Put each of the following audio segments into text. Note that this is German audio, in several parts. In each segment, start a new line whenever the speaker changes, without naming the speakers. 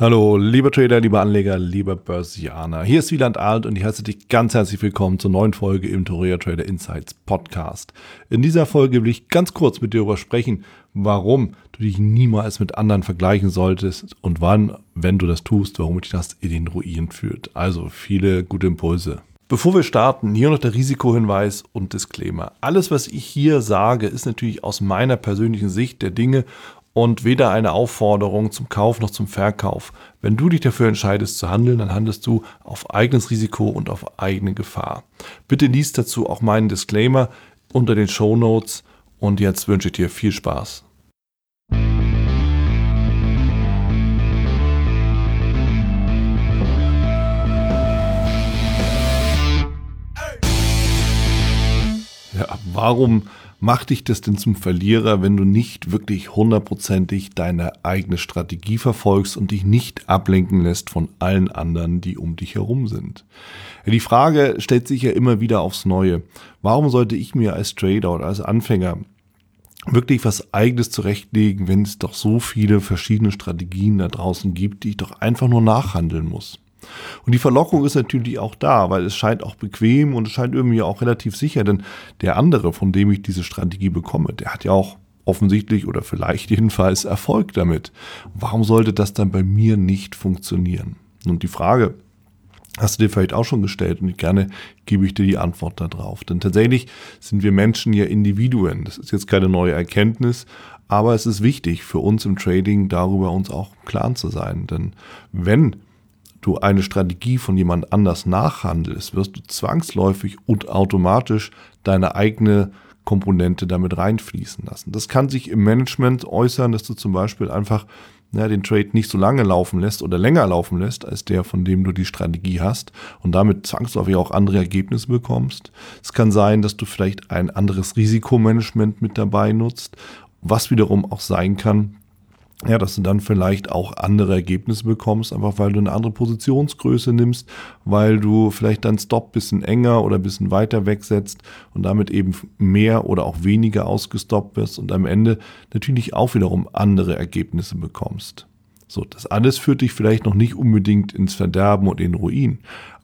Hallo, lieber Trader, lieber Anleger, lieber Börsianer. Hier ist Wieland Alt und ich heiße dich ganz herzlich willkommen zur neuen Folge im Toria Trader Insights Podcast. In dieser Folge will ich ganz kurz mit dir darüber sprechen, warum du dich niemals mit anderen vergleichen solltest und wann, wenn du das tust, warum dich das in den Ruin führt. Also viele gute Impulse. Bevor wir starten, hier noch der Risikohinweis und Disclaimer. Alles, was ich hier sage, ist natürlich aus meiner persönlichen Sicht der Dinge und weder eine Aufforderung zum Kauf noch zum Verkauf. Wenn du dich dafür entscheidest zu handeln, dann handelst du auf eigenes Risiko und auf eigene Gefahr. Bitte liest dazu auch meinen Disclaimer unter den Show Notes und jetzt wünsche ich dir viel Spaß. Ja, warum macht dich das denn zum Verlierer, wenn du nicht wirklich hundertprozentig deine eigene Strategie verfolgst und dich nicht ablenken lässt von allen anderen, die um dich herum sind? Die Frage stellt sich ja immer wieder aufs Neue. Warum sollte ich mir als Trader oder als Anfänger wirklich was eigenes zurechtlegen, wenn es doch so viele verschiedene Strategien da draußen gibt, die ich doch einfach nur nachhandeln muss? Und die Verlockung ist natürlich auch da, weil es scheint auch bequem und es scheint irgendwie auch relativ sicher, denn der andere, von dem ich diese Strategie bekomme, der hat ja auch offensichtlich oder vielleicht jedenfalls Erfolg damit. Warum sollte das dann bei mir nicht funktionieren? Und die Frage hast du dir vielleicht auch schon gestellt und gerne gebe ich dir die Antwort darauf. Denn tatsächlich sind wir Menschen ja Individuen. Das ist jetzt keine neue Erkenntnis, aber es ist wichtig für uns im Trading darüber uns auch klar zu sein. Denn wenn du eine Strategie von jemand anders nachhandelst, wirst du zwangsläufig und automatisch deine eigene Komponente damit reinfließen lassen. Das kann sich im Management äußern, dass du zum Beispiel einfach ja, den Trade nicht so lange laufen lässt oder länger laufen lässt als der, von dem du die Strategie hast und damit zwangsläufig auch andere Ergebnisse bekommst. Es kann sein, dass du vielleicht ein anderes Risikomanagement mit dabei nutzt, was wiederum auch sein kann, ja, dass du dann vielleicht auch andere Ergebnisse bekommst, einfach weil du eine andere Positionsgröße nimmst, weil du vielleicht deinen Stop bisschen enger oder bisschen weiter wegsetzt und damit eben mehr oder auch weniger ausgestoppt wirst und am Ende natürlich auch wiederum andere Ergebnisse bekommst. So, das alles führt dich vielleicht noch nicht unbedingt ins Verderben und in Ruin,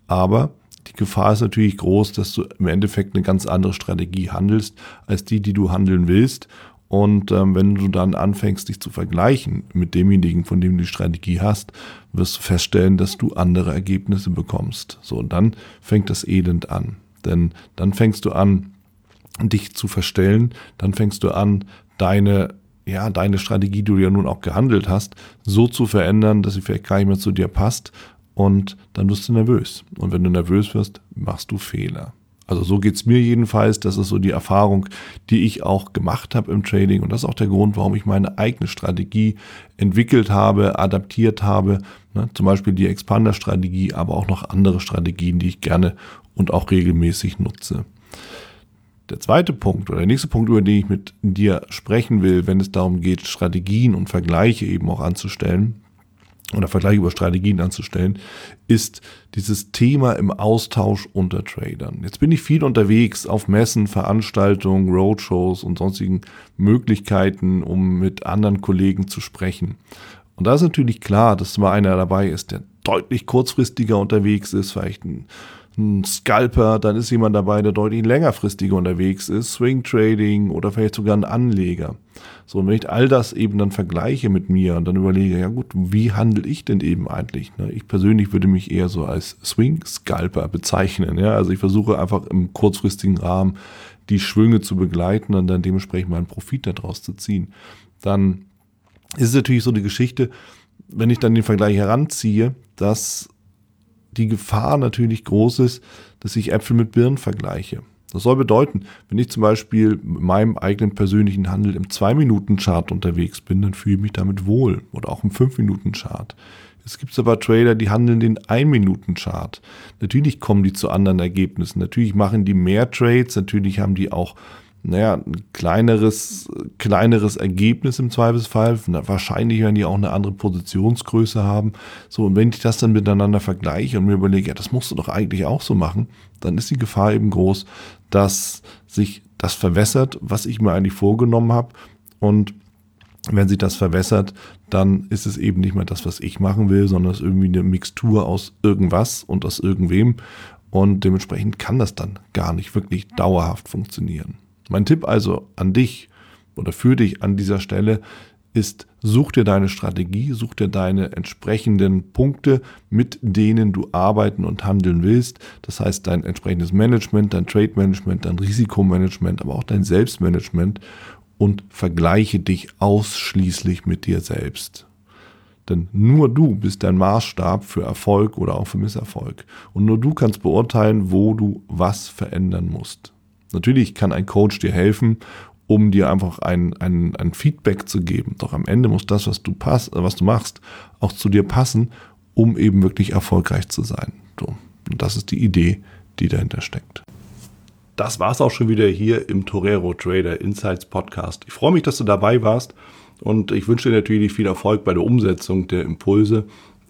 aber die Gefahr ist natürlich groß, dass du im Endeffekt eine ganz andere Strategie handelst als die, die du handeln willst und ähm, wenn du dann anfängst, dich zu vergleichen mit demjenigen, von dem du die Strategie hast, wirst du feststellen, dass du andere Ergebnisse bekommst. So, und dann fängt das Elend an. Denn dann fängst du an, dich zu verstellen, dann fängst du an, deine ja, deine Strategie, die du ja nun auch gehandelt hast, so zu verändern, dass sie vielleicht gar nicht mehr zu dir passt und dann wirst du nervös. Und wenn du nervös wirst, machst du Fehler. Also so geht's mir jedenfalls. Das ist so die Erfahrung, die ich auch gemacht habe im Trading. Und das ist auch der Grund, warum ich meine eigene Strategie entwickelt habe, adaptiert habe. Ne? Zum Beispiel die Expander-Strategie, aber auch noch andere Strategien, die ich gerne und auch regelmäßig nutze. Der zweite Punkt oder der nächste Punkt, über den ich mit dir sprechen will, wenn es darum geht, Strategien und Vergleiche eben auch anzustellen, oder Vergleiche über Strategien anzustellen, ist dieses Thema im Austausch unter Tradern. Jetzt bin ich viel unterwegs auf Messen, Veranstaltungen, Roadshows und sonstigen Möglichkeiten, um mit anderen Kollegen zu sprechen. Und da ist natürlich klar, dass mal einer dabei ist, der deutlich kurzfristiger unterwegs ist, vielleicht ein ein Scalper, dann ist jemand dabei, der deutlich längerfristiger unterwegs ist, Swing Trading oder vielleicht sogar ein Anleger. So, und wenn ich all das eben dann vergleiche mit mir und dann überlege, ja gut, wie handle ich denn eben eigentlich? Ne? Ich persönlich würde mich eher so als Swing Scalper bezeichnen. Ja? Also ich versuche einfach im kurzfristigen Rahmen die Schwünge zu begleiten und dann dementsprechend meinen Profit daraus zu ziehen. Dann ist es natürlich so die Geschichte, wenn ich dann den Vergleich heranziehe, dass die Gefahr natürlich groß ist, dass ich Äpfel mit Birnen vergleiche. Das soll bedeuten, wenn ich zum Beispiel mit meinem eigenen persönlichen Handel im 2-Minuten-Chart unterwegs bin, dann fühle ich mich damit wohl. Oder auch im 5-Minuten-Chart. Es gibt aber Trader, die handeln den 1-Minuten-Chart. Natürlich kommen die zu anderen Ergebnissen. Natürlich machen die mehr Trades. Natürlich haben die auch naja, ein kleineres, kleineres Ergebnis im Zweifelsfall. Wahrscheinlich werden die auch eine andere Positionsgröße haben. So, und wenn ich das dann miteinander vergleiche und mir überlege, ja, das musst du doch eigentlich auch so machen, dann ist die Gefahr eben groß, dass sich das verwässert, was ich mir eigentlich vorgenommen habe. Und wenn sich das verwässert, dann ist es eben nicht mehr das, was ich machen will, sondern es ist irgendwie eine Mixtur aus irgendwas und aus irgendwem. Und dementsprechend kann das dann gar nicht wirklich dauerhaft funktionieren. Mein Tipp also an dich oder für dich an dieser Stelle ist, such dir deine Strategie, such dir deine entsprechenden Punkte, mit denen du arbeiten und handeln willst. Das heißt, dein entsprechendes Management, dein Trade Management, dein Risikomanagement, aber auch dein Selbstmanagement und vergleiche dich ausschließlich mit dir selbst. Denn nur du bist dein Maßstab für Erfolg oder auch für Misserfolg. Und nur du kannst beurteilen, wo du was verändern musst. Natürlich kann ein Coach dir helfen, um dir einfach ein, ein, ein Feedback zu geben. Doch am Ende muss das, was du, pass, was du machst, auch zu dir passen, um eben wirklich erfolgreich zu sein. So. Und das ist die Idee, die dahinter steckt. Das war es auch schon wieder hier im Torero Trader Insights Podcast. Ich freue mich, dass du dabei warst und ich wünsche dir natürlich viel Erfolg bei der Umsetzung der Impulse.